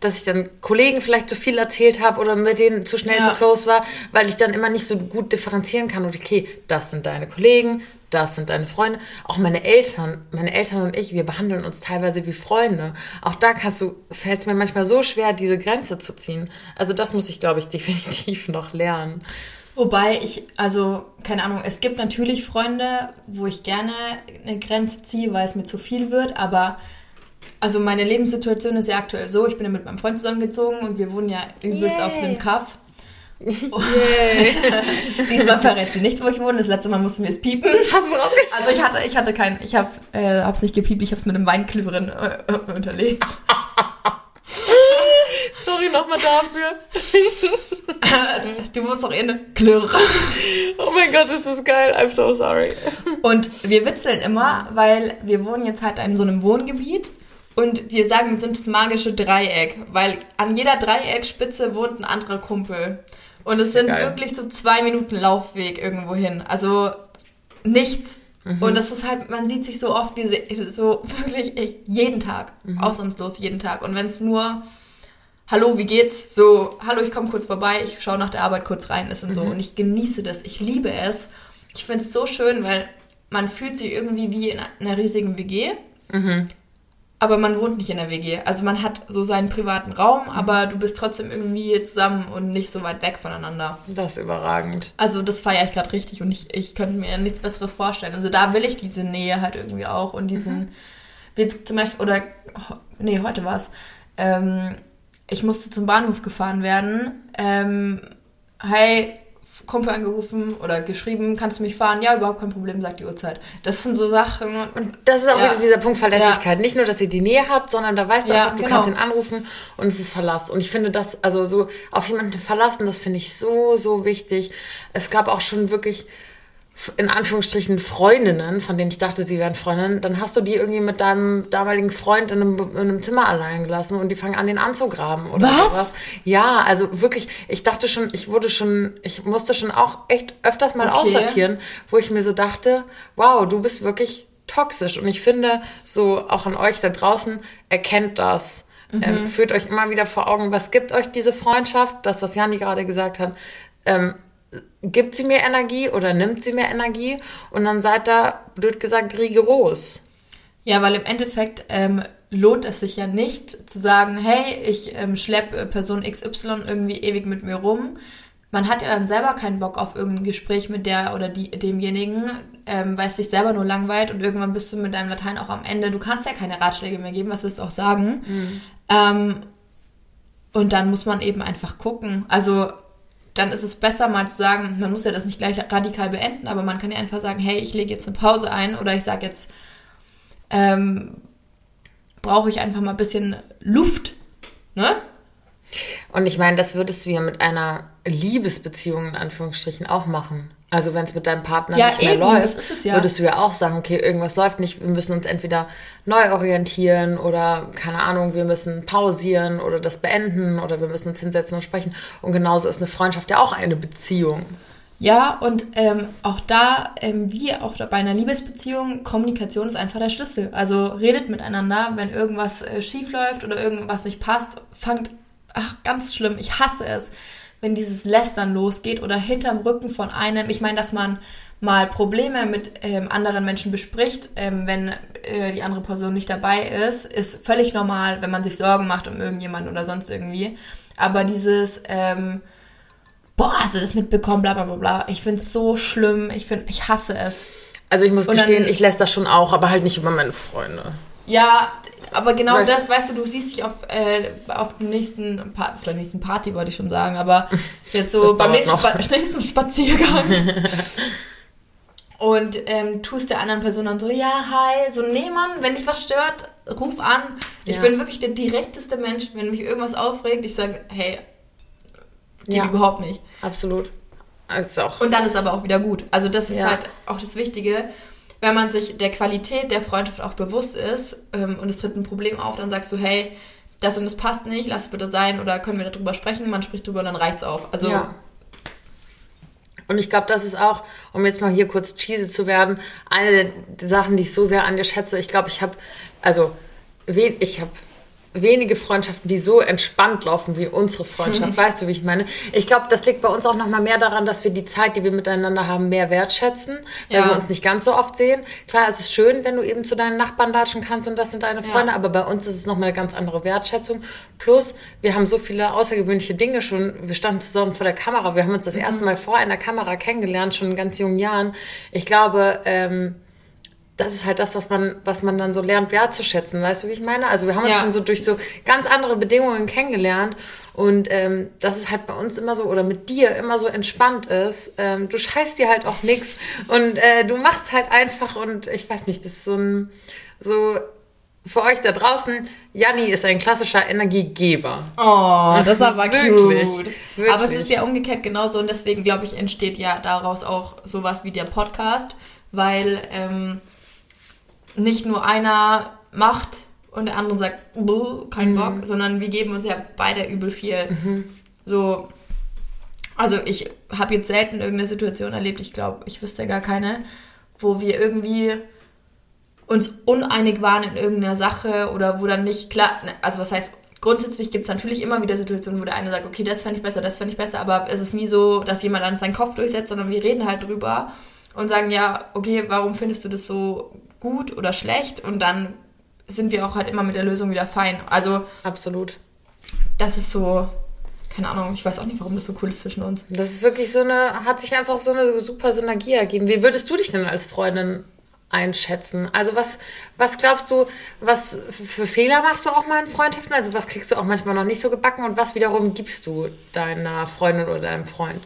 dass ich dann Kollegen vielleicht zu viel erzählt habe oder mit denen zu schnell
Ja.
zu close war, weil ich dann immer nicht so gut differenzieren kann. Und okay, das sind deine Kollegen, das sind deine Freunde. Auch meine Eltern, meine Eltern und ich, wir behandeln uns teilweise wie Freunde. Auch da kannst du, fällt es mir manchmal so schwer, diese Grenze zu ziehen. Also das muss ich, glaube ich, [laughs] definitiv noch lernen.
Wobei ich, also, keine Ahnung, es gibt natürlich Freunde, wo ich gerne eine Grenze ziehe, weil es mir zu viel wird, aber also meine Lebenssituation ist ja aktuell so, ich bin ja mit meinem Freund zusammengezogen und wir wohnen ja übelst
Yay.
auf einem Kaff. [laughs] Diesmal verrät sie nicht, wo ich wohne. Das letzte Mal mussten wir es piepen. Also ich hatte, ich hatte kein, ich habe äh, hab's nicht gepiept, ich habe es mit einem Weinklüveren äh, äh, unterlegt. [laughs]
Sorry nochmal dafür. [laughs]
du wohnst doch in Klirr.
Oh mein Gott, ist das geil. I'm so sorry.
Und wir witzeln immer, weil wir wohnen jetzt halt in so einem Wohngebiet und wir sagen, wir sind das magische Dreieck, weil an jeder Dreieckspitze wohnt ein anderer Kumpel. Und es sind
geil.
wirklich so zwei Minuten Laufweg irgendwo hin. Also nichts. Und das ist halt, man sieht sich so oft, wie sie- so wirklich jeden Tag, ausnahmslos jeden Tag. Und wenn es nur, hallo, wie geht's? So, hallo, ich komme kurz vorbei, ich schaue nach der Arbeit kurz rein ist und so. Und ich genieße das, ich liebe es. Ich finde es so schön, weil man fühlt sich irgendwie wie in einer riesigen WG. Aber man wohnt nicht in der WG. Also man hat so seinen privaten Raum, aber du bist trotzdem irgendwie zusammen und nicht so weit weg voneinander.
Das ist überragend.
Also das feiere ich gerade richtig und ich, ich könnte mir nichts Besseres vorstellen. Also da will ich diese Nähe halt irgendwie auch und diesen, wie jetzt zum Beispiel, oder, nee, heute war es, ähm, ich musste zum Bahnhof gefahren werden. Ähm, hey, Kumpel angerufen oder geschrieben, kannst du mich fahren? Ja, überhaupt kein Problem, sagt die Uhrzeit. Das sind so Sachen. Und
Das ist auch
Ja.
wieder dieser Punkt Verlässlichkeit. Nicht nur, dass ihr die Nähe habt, sondern da weißt du
Ja,
einfach, du
genau.
kannst ihn anrufen und es ist Verlass. Und ich finde das, also so auf jemanden verlassen, das finde ich so, so wichtig. Es gab auch schon wirklich in Anführungsstrichen Freundinnen, von denen ich dachte, sie wären Freundinnen, dann hast du die irgendwie mit deinem damaligen Freund in einem, in einem Zimmer allein gelassen und die fangen an, den anzugraben oder
Was?
sowas. Ja, also wirklich, ich dachte schon, ich wurde schon, ich musste schon auch echt öfters mal
Okay.
aussortieren, wo ich mir so dachte, wow, du bist wirklich toxisch. Und ich finde, so auch an euch da draußen, erkennt das. Ähm, führt euch immer wieder vor Augen, was gibt euch diese Freundschaft, das, was Jani gerade gesagt hat. Ähm, gibt sie mir Energie oder nimmt sie mir Energie? Und dann seid da, blöd gesagt, rigoros.
Ja, weil im Endeffekt ähm, lohnt es sich ja nicht zu sagen, hey, ich ähm, schleppe Person XY irgendwie ewig mit mir rum. Man hat ja dann selber keinen Bock auf irgendein Gespräch mit der oder die, demjenigen, ähm, weil es sich selber nur langweilt und irgendwann bist du mit deinem Latein auch am Ende. Du kannst ja keine Ratschläge mehr geben, was willst du auch sagen? Mhm. Ähm, und dann muss man eben einfach gucken. Also dann ist es besser mal zu sagen, man muss ja das nicht gleich radikal beenden, aber man kann ja einfach sagen, hey, ich lege jetzt eine Pause ein oder ich sage jetzt, ähm, brauche ich einfach mal ein bisschen Luft, ne?
Und ich meine, das würdest du ja mit einer Liebesbeziehung in Anführungsstrichen auch machen. Also wenn es mit deinem Partner ja, nicht mehr eben, läuft, ja. würdest du ja auch sagen, okay, irgendwas läuft nicht, wir müssen uns entweder neu orientieren oder keine Ahnung, wir müssen pausieren oder das beenden oder wir müssen uns hinsetzen und sprechen. Und genauso ist eine Freundschaft ja auch eine Beziehung.
Ja, und ähm, auch da, ähm, wie auch bei einer Liebesbeziehung, Kommunikation ist einfach der Schlüssel. Also redet miteinander, wenn irgendwas äh, schief läuft oder irgendwas nicht passt, fangt, ach, ganz schlimm, ich hasse es wenn dieses Lästern losgeht oder hinterm Rücken von einem. Ich meine, dass man mal Probleme mit ähm, anderen Menschen bespricht, ähm, wenn äh, die andere Person nicht dabei ist, ist völlig normal, wenn man sich Sorgen macht um irgendjemanden oder sonst irgendwie. Aber dieses, ähm, boah, hast du das mitbekommen, bla bla bla bla, ich finde es so schlimm, ich, find, ich hasse es.
Also ich muss Und gestehen, dann, ich lässt das schon auch, aber halt nicht über meine Freunde.
Ja, aber genau weißt das, weißt du, du siehst dich auf, äh, auf dem nächsten, pa auf der nächsten Party, wollte ich schon sagen, aber [laughs] jetzt so beim nächsten, Spa [laughs] nächsten Spaziergang. [laughs] und ähm, tust der anderen Person dann so, ja, hi, so, nee, Mann, wenn dich was stört, ruf an. Ich ja. bin wirklich der direkteste Mensch, wenn mich irgendwas aufregt, ich sage, hey, geht ja. überhaupt nicht.
Absolut.
Also auch. Und dann ist aber auch wieder gut. Also das ist ja. halt auch das Wichtige wenn man sich der Qualität der Freundschaft auch bewusst ist ähm, und es tritt ein Problem auf, dann sagst du, hey, das und das passt nicht, lass es bitte sein oder können wir darüber sprechen, man spricht drüber und dann reicht's auch. Also ja.
Und ich glaube, das ist auch, um jetzt mal hier kurz cheesy zu werden, eine der Sachen, die ich so sehr an dir schätze. Ich glaube, ich habe, also, ich habe wenige Freundschaften, die so entspannt laufen wie unsere Freundschaft. [laughs] Weißt du, wie ich meine? Ich glaube, das liegt bei uns auch noch mal mehr daran, dass wir die Zeit, die wir miteinander haben, mehr wertschätzen, weil ja. wir uns nicht ganz so oft sehen. Klar, es ist schön, wenn du eben zu deinen Nachbarn latschen kannst und das sind deine Freunde, ja. aber bei uns ist es noch mal eine ganz andere Wertschätzung. Plus, wir haben so viele außergewöhnliche Dinge schon. Wir standen zusammen vor der Kamera. Wir haben uns das mhm. erste Mal vor einer Kamera kennengelernt, schon in ganz jungen Jahren. Ich glaube, ähm, das ist halt das, was man, was man dann so lernt wertzuschätzen, weißt du, wie ich meine? Also wir haben uns ja. schon so durch so ganz andere Bedingungen kennengelernt und ähm, dass es halt bei uns immer so oder mit dir immer so entspannt ist. Ähm, du scheißt dir halt auch nichts und äh, du machst halt einfach und ich weiß nicht, das ist so ein so für euch da draußen, Janni ist ein klassischer Energiegeber.
Oh, das ist aber [laughs] wirklich, cute. Wirklich. Aber es ist ja umgekehrt genauso und deswegen, glaube ich, entsteht ja daraus auch sowas wie der Podcast, weil ähm, nicht nur einer macht und der andere sagt, kein mhm. Bock, sondern wir geben uns ja beide übel viel. Mhm. So, also ich habe jetzt selten irgendeine Situation erlebt, ich glaube, ich wüsste gar keine, wo wir irgendwie uns uneinig waren in irgendeiner Sache oder wo dann nicht klar, ne, also was heißt, grundsätzlich gibt es natürlich immer wieder Situationen, wo der eine sagt, okay, das fände ich besser, das fände ich besser, aber es ist nie so, dass jemand dann seinen Kopf durchsetzt, sondern wir reden halt drüber und sagen, ja, okay, warum findest du das so gut oder schlecht und dann sind wir auch halt immer mit der Lösung wieder fein. Also
absolut.
Das ist so, keine Ahnung, ich weiß auch nicht, warum das so cool ist zwischen uns.
Das ist wirklich so eine, hat sich einfach so eine super Synergie ergeben. Wie würdest du dich denn als Freundin einschätzen? Also was, was glaubst du, was für Fehler machst du auch mal in Freundschaften? Also was kriegst du auch manchmal noch nicht so gebacken und was wiederum gibst du deiner Freundin oder deinem Freund?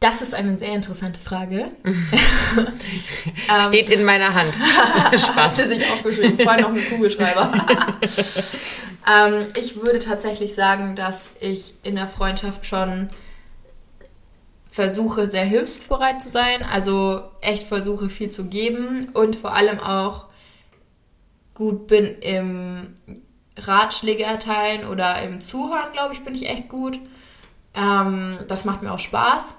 Das ist eine sehr interessante Frage. [laughs]
Steht in meiner Hand. [laughs]
Spaß. Hatte sich aufgeschrieben, vor allem noch mit Kugelschreiber. [laughs] ähm, ich würde tatsächlich sagen, dass ich in der Freundschaft schon versuche, sehr hilfsbereit zu sein. Also echt versuche, viel zu geben und vor allem auch gut bin im Ratschläge erteilen oder im Zuhören, glaube ich, bin ich echt gut. Ähm, das macht mir auch Spaß.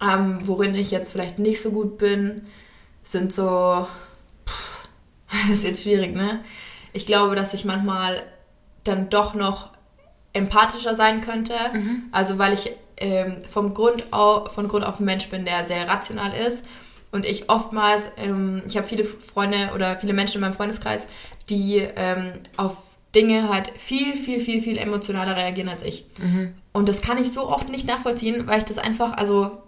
Ähm, worin ich jetzt vielleicht nicht so gut bin, sind so. Pff, [laughs] das ist jetzt schwierig, ne? Ich glaube, dass ich manchmal dann doch noch empathischer sein könnte. Also weil ich ähm, vom Grund auf, von Grund auf ein Mensch bin, der sehr rational ist. Und ich oftmals, ähm, ich habe viele Freunde oder viele Menschen in meinem Freundeskreis, die ähm, auf Dinge halt viel, viel, viel, viel emotionaler reagieren als ich. Und das kann ich so oft nicht nachvollziehen, weil ich das einfach, also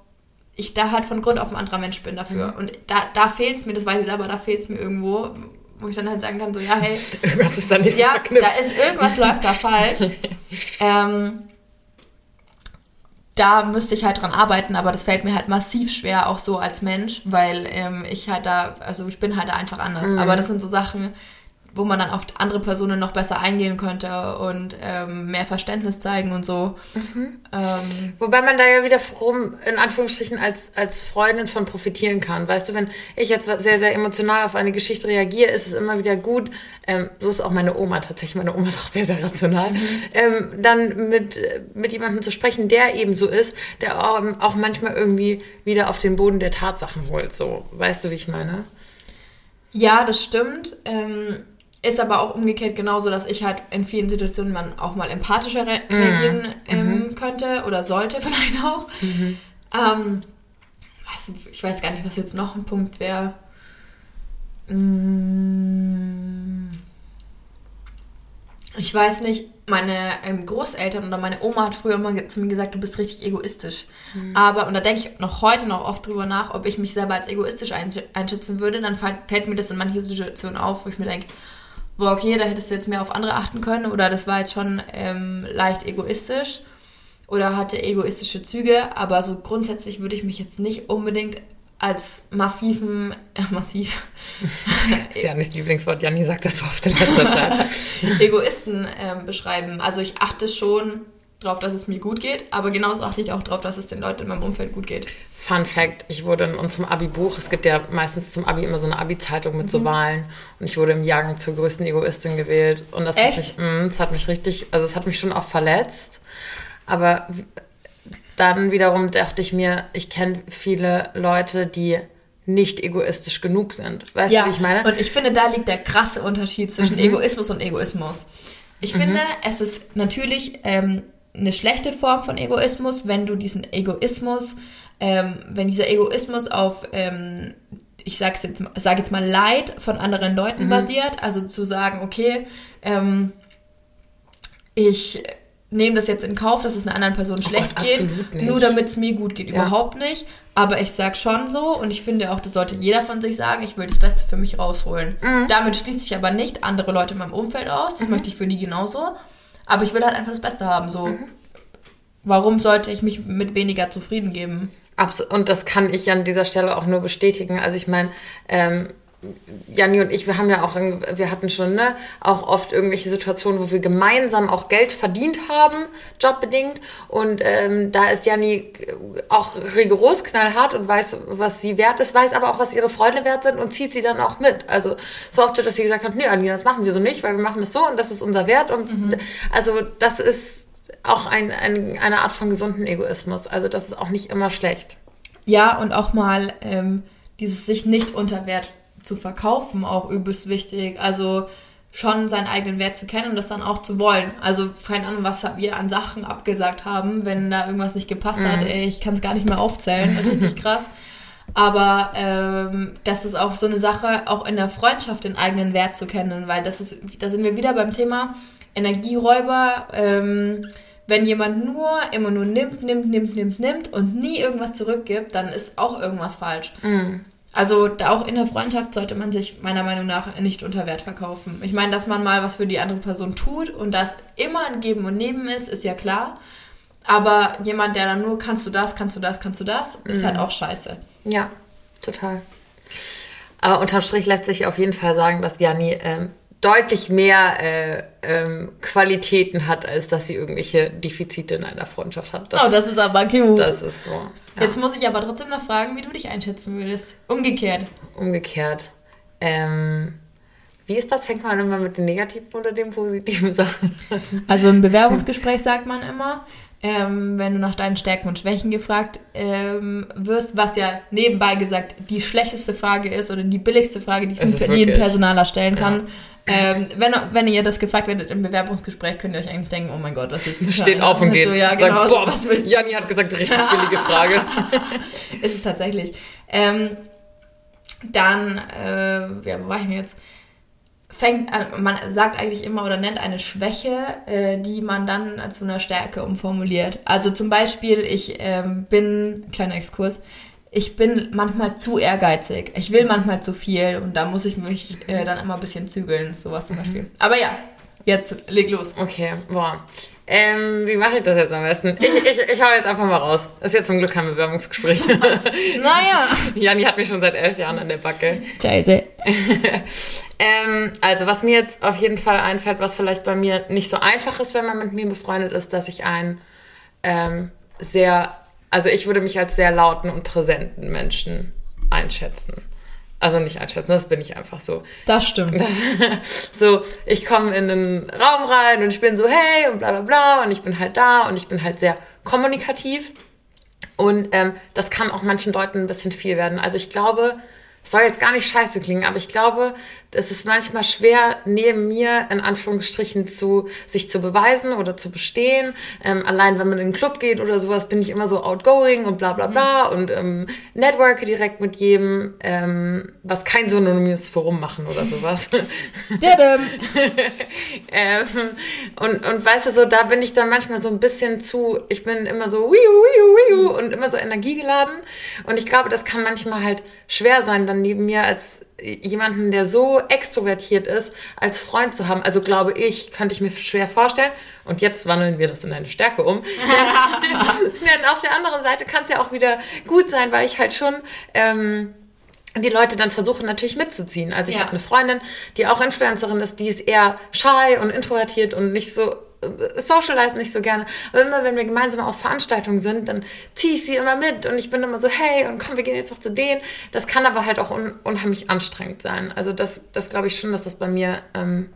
ich da halt von Grund auf ein anderer Mensch bin dafür. Und da, da fehlt es mir, das weiß ich selber, da fehlt es mir irgendwo, wo ich dann halt sagen kann, so, ja, hey, [laughs]
Irgendwas ist da nicht so
ja,
verknüpft.
da ist irgendwas läuft da falsch. [laughs] ähm, da müsste ich halt dran arbeiten, aber das fällt mir halt massiv schwer, auch so als Mensch, weil ähm, ich halt da, also ich bin halt da einfach anders. Aber das sind so Sachen, wo man dann auf andere Personen noch besser eingehen könnte und ähm, mehr Verständnis zeigen und so. Ähm,
Wobei man da ja wieder rum, in Anführungsstrichen, als, als Freundin von profitieren kann. Weißt du, wenn ich jetzt sehr, sehr emotional auf eine Geschichte reagiere, ist es immer wieder gut, ähm, so ist auch meine Oma tatsächlich, meine Oma ist auch sehr, sehr rational, ähm, dann mit, mit jemandem zu sprechen, der eben so ist, der auch, auch manchmal irgendwie wieder auf den Boden der Tatsachen holt. So, weißt du, wie ich meine?
Ja, das stimmt. Ähm, ist aber auch umgekehrt genauso, dass ich halt in vielen Situationen man auch mal empathischer re reagieren ähm, könnte oder sollte [laughs] vielleicht auch. Ähm, was, ich weiß gar nicht, was jetzt noch ein Punkt wäre. Mm, Ich weiß nicht, meine ähm, Großeltern oder meine Oma hat früher immer zu mir gesagt, du bist richtig egoistisch. Aber, und da denke ich noch heute noch oft drüber nach, ob ich mich selber als egoistisch einsch- einschätzen würde, dann fällt, fällt mir das in manchen Situationen auf, wo ich mir denke, boah, okay, da hättest du jetzt mehr auf andere achten können oder das war jetzt schon ähm, leicht egoistisch oder hatte egoistische Züge, aber so grundsätzlich würde ich mich jetzt nicht unbedingt als massiven, äh, massiv, [laughs]
Das ist Janis Lieblingswort. Janni sagt das so oft in letzter Zeit. [laughs]
Egoisten ähm, beschreiben. Also ich achte schon darauf, dass es mir gut geht, aber genauso achte ich auch darauf, dass es den Leuten in meinem Umfeld gut geht.
Fun Fact, ich wurde in unserem Abi-Buch, es gibt ja meistens zum Abi immer so eine Abi-Zeitung mit
Mhm.
so Wahlen und ich wurde im Jahrgang zur größten Egoistin gewählt und das hat
Echt?
mich, mh, das hat mich richtig, also es hat mich schon auch verletzt, aber dann wiederum dachte ich mir, ich kenne viele Leute, die nicht egoistisch genug sind. Weißt du, wie ich meine? Mhm.
Und ich finde, da liegt der krasse Unterschied zwischen Egoismus und Egoismus. Ich finde, es ist natürlich ähm, eine schlechte Form von Egoismus, wenn du diesen Egoismus, ähm, wenn dieser Egoismus auf, ähm, ich sag's jetzt, sag jetzt mal, Leid von anderen Leuten
Mhm.
basiert. Also zu sagen, okay, ähm, ich nehme das jetzt in Kauf, dass es einer anderen Person schlecht
Gott,
geht, nur damit es mir gut geht.
Ja.
Überhaupt nicht. Aber ich sag schon so und ich finde auch, das sollte jeder von sich sagen, ich will das Beste für mich rausholen.
Mhm.
Damit schließe ich aber nicht andere Leute in meinem Umfeld aus. Das möchte ich für die genauso. Aber ich will halt einfach das Beste haben. So,
Mhm.
warum sollte ich mich mit weniger zufrieden geben?
Abs und das kann ich an dieser Stelle auch nur bestätigen. Also ich meine, ähm, Janni und ich, wir haben ja auch, in- wir hatten schon ne, auch oft irgendwelche Situationen, wo wir gemeinsam auch Geld verdient haben, jobbedingt. Und ähm, da ist Janni auch rigoros knallhart und weiß, was sie wert ist, weiß aber auch, was ihre Freunde wert sind und zieht sie dann auch mit. Also so oft, dass sie gesagt hat, nee, Anni, das machen wir so nicht, weil wir machen das so und das ist unser Wert. Und also das ist auch ein, ein, eine Art von gesunden Egoismus. Also das ist auch nicht immer schlecht.
Ja, und auch mal ähm, dieses sich nicht unter Wert zu verkaufen, auch übelst wichtig. Also schon seinen eigenen Wert zu kennen und das dann auch zu wollen. Also keine Ahnung, was wir an Sachen abgesagt haben, wenn da irgendwas nicht gepasst hat. Ey, ich kann es gar nicht mehr aufzählen. Richtig [laughs] krass. Aber ähm, das ist auch so eine Sache, auch in der Freundschaft den eigenen Wert zu kennen, weil das ist, da sind wir wieder beim Thema Energieräuber. Ähm, wenn jemand nur immer nur nimmt, nimmt, nimmt, nimmt, nimmt und nie irgendwas zurückgibt, dann ist auch irgendwas falsch. Also da auch in der Freundschaft sollte man sich meiner Meinung nach nicht unter Wert verkaufen. Ich meine, dass man mal was für die andere Person tut und das immer ein Geben und Nehmen ist, ist ja klar. Aber jemand, der dann nur kannst du das, kannst du das, kannst du das, ist halt auch scheiße.
Ja, total. Aber unterm Strich lässt sich auf jeden Fall sagen, dass Janni ähm, deutlich mehr äh, ähm, Qualitäten hat, als dass sie irgendwelche Defizite in einer Freundschaft hat.
oh, das ist aber cute.
das ist so. Ja.
Jetzt muss ich aber trotzdem noch fragen, wie du dich einschätzen würdest. Umgekehrt.
Umgekehrt. Ähm, wie ist das? Fängt man immer mit den negativen oder den positiven [laughs] Sachen an?
Also im Bewerbungsgespräch sagt man immer, ähm, wenn du nach deinen Stärken und Schwächen gefragt ähm, wirst, was ja nebenbei gesagt die schlechteste Frage ist oder die billigste Frage, die, ein
wirklich.
Personaler stellen kann, Ähm, wenn, wenn ihr das gefragt werdet im Bewerbungsgespräch, könnt ihr euch eigentlich denken, oh mein Gott, was ist das?
Steht auf und geht.
So, ja, genau,
boah,
was willst du?
Janni hat gesagt, richtig billige Frage. [laughs]
ist es tatsächlich. Ähm, dann, äh, ja, wo war ich denn jetzt? Fängt an, man sagt eigentlich immer oder nennt eine Schwäche, äh, die man dann zu einer Stärke umformuliert. Also zum Beispiel, ich ähm, bin, kleiner Exkurs, ich bin manchmal zu ehrgeizig. Ich will manchmal zu viel und da muss ich mich äh, dann immer ein bisschen zügeln, sowas zum Beispiel. Aber ja, jetzt leg los.
Okay, boah. Ähm, wie mache ich das jetzt am besten? Ich, ich, ich hau jetzt einfach mal raus. Das ist jetzt zum Glück kein Bewerbungsgespräch. [laughs]
Naja.
Janni hat mich schon seit elf Jahren an der Backe.
Scheiße. [laughs]
Ähm, also, was mir jetzt auf jeden Fall einfällt, was vielleicht bei mir nicht so einfach ist, wenn man mit mir befreundet ist, dass ich einen ähm, sehr, also ich würde mich als sehr lauten und präsenten Menschen einschätzen. Also nicht einschätzen, das bin ich einfach so.
Das stimmt. [laughs]
so, ich komme in den Raum rein und ich bin so, hey und bla bla bla und ich bin halt da und ich bin halt sehr kommunikativ. Und ähm, das kann auch manchen Leuten ein bisschen viel werden. Also ich glaube, es soll jetzt gar nicht scheiße klingen, aber ich glaube, es ist manchmal schwer, neben mir in Anführungsstrichen zu sich zu beweisen oder zu bestehen. Ähm, allein wenn man in einen Club geht oder sowas, bin ich immer so outgoing und bla bla bla und ähm, networke direkt mit jedem, ähm, was kein synonymes Forum machen oder sowas. [laughs] [laughs] Ähm, und, und weißt du, so, da bin ich dann manchmal so ein bisschen zu, ich bin immer so wiu, wiu, wiu und immer so energiegeladen. Und ich glaube, das kann manchmal halt schwer sein, dann neben mir als jemanden, der so extrovertiert ist, als Freund zu haben. Also glaube ich, könnte ich mir schwer vorstellen. Und jetzt wandeln wir das in eine Stärke um. [laughs] Denn auf der anderen Seite kann es ja auch wieder gut sein, weil ich halt schon ähm, die Leute dann versuchen natürlich mitzuziehen. Also ich
Ja.
habe eine Freundin, die auch Influencerin ist, die ist eher shy und introvertiert und nicht so socialize nicht so gerne. Aber immer wenn wir gemeinsam auf Veranstaltungen sind, dann ziehe ich sie immer mit und ich bin immer so, hey, und komm, wir gehen jetzt noch zu denen. Das kann aber halt auch un unheimlich anstrengend sein. Also das, das glaube ich schon, dass das bei mir ähm,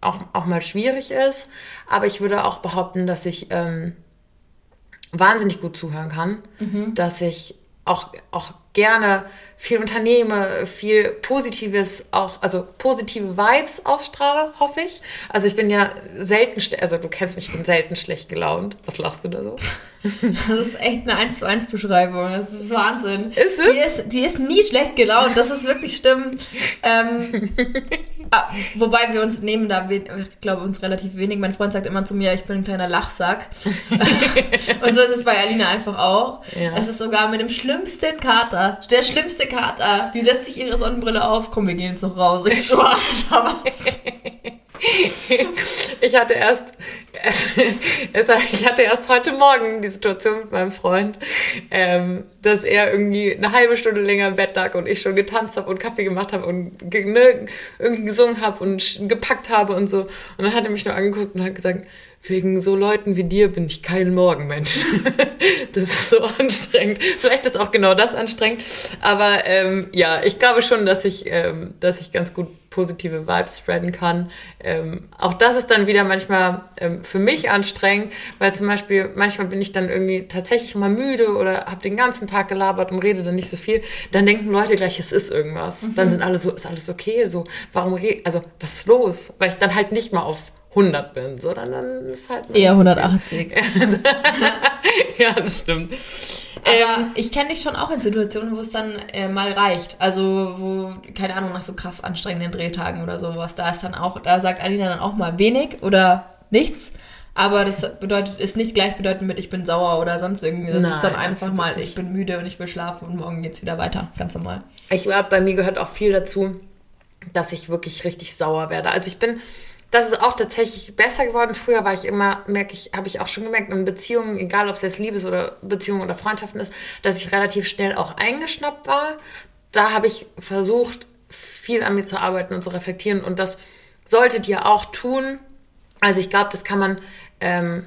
auch, auch mal schwierig ist. Aber ich würde auch behaupten, dass ich ähm, wahnsinnig gut zuhören kann, dass ich auch, auch gerne viel unternehme, viel Positives auch, also positive Vibes ausstrahle, hoffe ich. Also ich bin ja selten, also du kennst mich, ich bin selten schlecht gelaunt. Was lachst du da so? [laughs]
Das ist echt eine 1 zu 1 Beschreibung. Das ist Wahnsinn.
Ist es?
Die ist, die ist nie schlecht gelaunt. Das ist wirklich stimmt. Ähm, [laughs] ah, wobei wir uns nehmen da, ich glaube, uns relativ wenig. Mein Freund sagt immer zu mir, ich bin ein kleiner Lachsack. [laughs] Und so ist es bei Alina einfach auch.
Ja.
Es ist sogar mit dem schlimmsten Kater, der schlimmste Kater, die setzt sich ihre Sonnenbrille auf. Komm, wir gehen jetzt noch raus. Ich so, Alter, was? [laughs] [laughs]
Ich hatte erst, [laughs] ich hatte erst heute Morgen die Situation mit meinem Freund, ähm, dass er irgendwie eine halbe Stunde länger im Bett lag und ich schon getanzt habe und Kaffee gemacht habe und ne, irgendwie gesungen habe und gepackt habe und so. Und dann hat er mich nur angeguckt und hat gesagt, wegen so Leuten wie dir bin ich kein Morgenmensch. [laughs] das ist so anstrengend. Vielleicht ist auch genau das anstrengend. Aber ähm, ja, ich glaube schon, dass ich, ähm, dass ich ganz gut positive Vibes spreaden kann. Ähm, auch das ist dann wieder manchmal ähm, für mich anstrengend, weil zum Beispiel manchmal bin ich dann irgendwie tatsächlich mal müde oder habe den ganzen Tag gelabert und rede dann nicht so viel. Dann denken Leute gleich, es ist irgendwas. Dann sind alle so, ist alles okay? So, warum also was ist los? Weil ich dann halt nicht mal auf 100 bin, sondern dann ist halt
Eher
nicht so viel.
180. [laughs]
ja, das stimmt.
Aber ich kenne dich schon auch in Situationen, wo es dann äh, mal reicht. Also, wo, keine Ahnung, nach so krass anstrengenden Drehtagen oder sowas, da ist dann auch, da sagt Alina dann auch mal wenig oder nichts. Aber das bedeutet, ist nicht gleichbedeutend mit ich bin sauer oder sonst irgendwie. Das ist dann
Nein,
einfach mal, ich bin müde und ich will schlafen und morgen geht's wieder weiter. Ganz normal.
Ich glaube, bei mir gehört auch viel dazu, dass ich wirklich richtig sauer werde. Also ich bin, das ist auch tatsächlich besser geworden. Früher war ich immer, merke ich, habe ich auch schon gemerkt, in Beziehungen, egal ob es jetzt Liebes- oder Beziehungen oder Freundschaften ist, dass ich relativ schnell auch eingeschnappt war. Da habe ich versucht, viel an mir zu arbeiten und zu reflektieren. Und das solltet ihr auch tun. Also ich glaube, das kann man, ähm,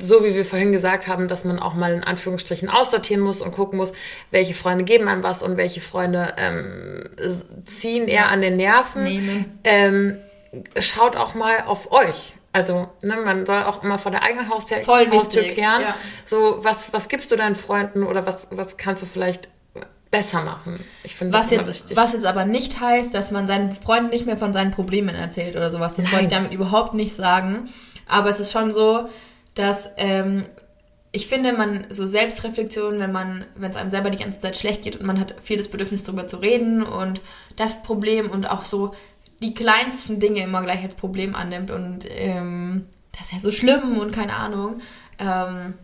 so wie wir vorhin gesagt haben, dass man auch mal in Anführungsstrichen aussortieren muss und gucken muss, welche Freunde geben einem was und welche Freunde ähm, ziehen eher an den Nerven.
Nehmen.
Ähm, schaut auch mal auf euch. Also, ne, man soll auch immer vor der eigenen Haustür,
Voll
Haustür
wichtig,
kehren.
ja.
So, was, was gibst du deinen Freunden oder was, was kannst du vielleicht besser machen. Ich finde
Was jetzt,
wichtig.
was jetzt aber nicht heißt, dass man seinen Freunden nicht mehr von seinen Problemen erzählt oder sowas. Das
Nein.
wollte ich damit überhaupt nicht sagen. Aber es ist schon so, dass ähm, ich finde, man so Selbstreflexion, wenn man, wenn es einem selber die ganze Zeit schlecht geht und man hat viel das Bedürfnis darüber zu reden und das Problem und auch so die kleinsten Dinge immer gleich als Problem annimmt und ähm, das ist ja so schlimm und keine Ahnung. Ähm,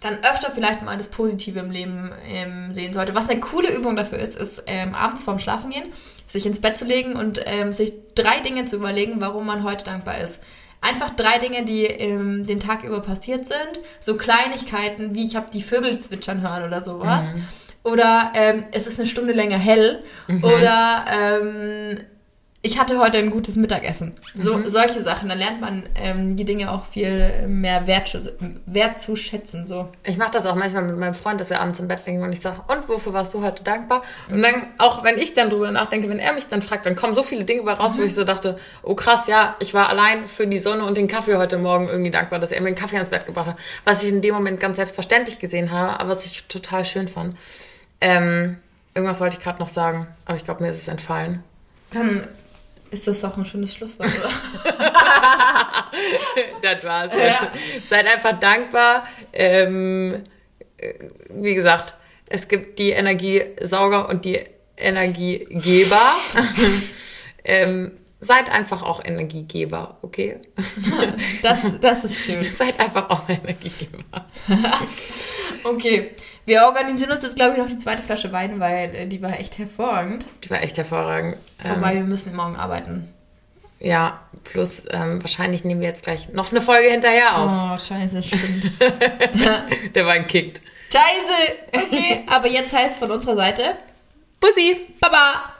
dann öfter vielleicht mal das Positive im Leben ähm, sehen sollte. Was eine coole Übung dafür ist, ist ähm, abends vorm Schlafengehen, sich ins Bett zu legen und ähm, sich drei Dinge zu überlegen, warum man heute dankbar ist. Einfach drei Dinge, die ähm, den Tag über passiert sind. So Kleinigkeiten, wie ich habe die Vögel zwitschern hören oder sowas. Oder ähm, es ist eine Stunde länger hell. Oder ähm, ich hatte heute ein gutes Mittagessen. So, Solche Sachen. Dann lernt man ähm, die Dinge auch viel mehr wertzuschätzen. So.
Ich mache das auch manchmal mit meinem Freund, dass wir abends im Bett liegen und ich sage, und wofür warst du heute dankbar? Und dann, auch wenn ich dann drüber nachdenke, wenn er mich dann fragt, dann kommen so viele Dinge bei raus, wo ich so dachte, oh krass, ja, ich war allein für die Sonne und den Kaffee heute Morgen irgendwie dankbar, dass er mir den Kaffee ans Bett gebracht hat. Was ich in dem Moment ganz selbstverständlich gesehen habe, aber was ich total schön fand. Ähm, irgendwas wollte ich gerade noch sagen, aber ich glaube, mir ist es entfallen.
Dann ist das doch ein schönes Schlusswort, oder? [laughs]
das war's.
Ja.
jetzt. Seid einfach dankbar. Ähm, äh, wie gesagt, es gibt die Energiesauger und die Energiegeber. [laughs] ähm, seid einfach auch Energiegeber, okay?
Das, das ist schön. [laughs]
seid einfach auch Energiegeber.
Okay, wir organisieren uns jetzt, glaube ich, noch die zweite Flasche Wein, weil äh, die war echt hervorragend.
Die war echt hervorragend. Ähm,
Wobei wir müssen morgen arbeiten.
ja, plus ähm, wahrscheinlich nehmen wir jetzt gleich noch eine Folge hinterher auf.
Oh, scheiße, stimmt. [laughs]
Der Wein kickt.
scheiße! Okay, aber jetzt heißt es von unserer Seite
Bussi!
Baba!